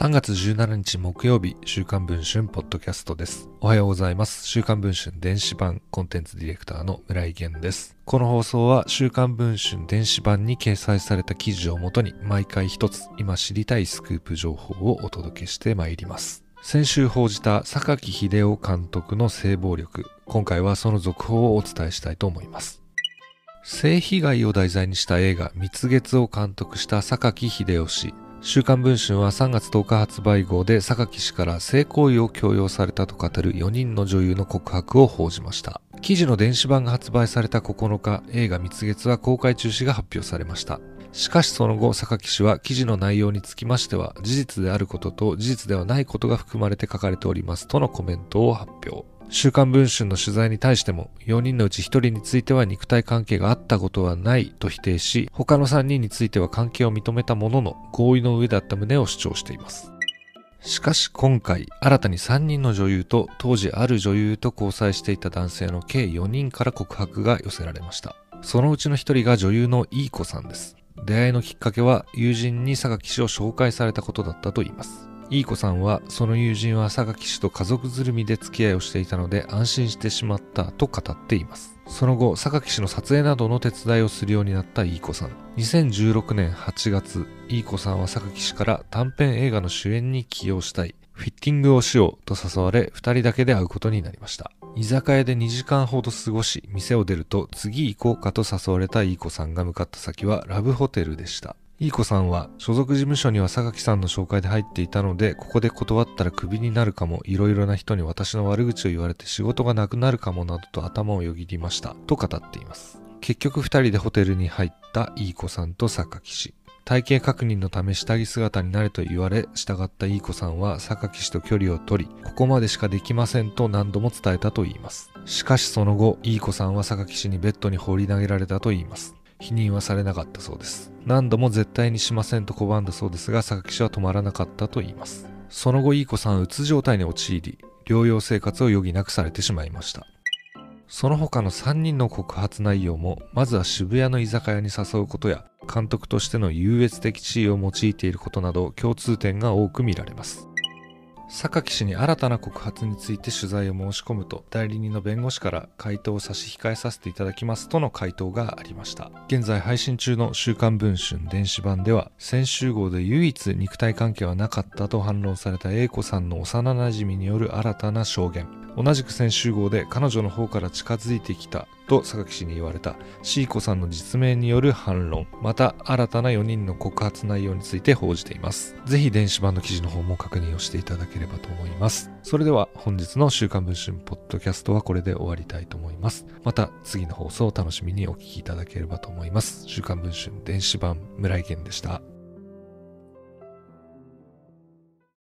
3月17日木曜日、週刊文春ポッドキャストです。おはようございます。週刊文春電子版コンテンツディレクターの村井源です。この放送は週刊文春電子版に掲載された記事をもとに毎回一つ今知りたいスクープ情報をお届けしてまいります。先週報じた榊秀夫監督の性暴力。今回はその続報をお伝えしたいと思います。性被害を題材にした映画蜜月を監督した榊秀夫氏。週刊文春は3月10日発売号で榊氏から性行為を強要されたと語る4人の女優の告白を報じました。記事の電子版が発売された9日、映画蜜月は公開中止が発表されました。しかしその後、榊氏は記事の内容につきましては、事実であることと事実ではないことが含まれて書かれておりますとのコメントを発表。週刊文春の取材に対しても、4人のうち1人については肉体関係があったことはないと否定し、他の3人については関係を認めたものの合意の上だった旨を主張しています。しかし今回、新たに3人の女優と当時ある女優と交際していた男性の計4人から告白が寄せられました。そのうちの1人が女優のいい子さんです。出会いのきっかけは友人に榊氏を紹介されたことだったといいます。いい子さんは、その友人は榊氏と家族ぐるみで付き合いをしていたので安心してしまったと語っています。その後、榊氏の撮影などの手伝いをするようになったいい子さん。2016年8月、いい子さんは榊氏から短編映画の主演に起用したい。フィッティングをしようと誘われ、二人だけで会うことになりました。居酒屋で2時間ほど過ごし、店を出ると次行こうかと誘われたいい子さんが向かった先はラブホテルでした。いい子さんは所属事務所には榊さんの紹介で入っていたので、ここで断ったらクビになるかも、いろいろな人に私の悪口を言われて仕事がなくなるかもなどと頭をよぎりました、と語っています。結局二人でホテルに入ったいい子さんと榊氏。体型確認のため下着姿になれと言われ、従ったいい子さんは榊氏と距離を取り、ここまでしかできませんと何度も伝えたと言います。しかしその後、いい子さんは榊氏にベッドに放り投げられたと言います。否認はされなかったそうです。何度も絶対にしませんと拒んだそうですが、榊氏は止まらなかったと言います。その後、いい子さんうつ状態に陥り、療養生活を余儀なくされてしまいました。その他の3人の告発内容も、まずは渋谷の居酒屋に誘うことや、監督としての優越的地位を用いていることなど共通点が多く見られます。榊氏に新たな告発について取材を申し込むと、代理人の弁護士から回答を差し控えさせていただきますとの回答がありました。現在配信中の週刊文春電子版では、先週号で唯一肉体関係はなかったと反論された A 子さんの幼馴染による新たな証言。同じく先週号で彼女の方から近づいてきたと榊氏に言われたシーコさんの実名による反論、また新たな4人の告発内容について報じています。ぜひ電子版の記事の方も確認をしていただければと思います。それでは本日の週刊文春ポッドキャストはこれで終わりたいと思います。また次の放送を楽しみにお聞きいただければと思います。週刊文春電子版村井源でした。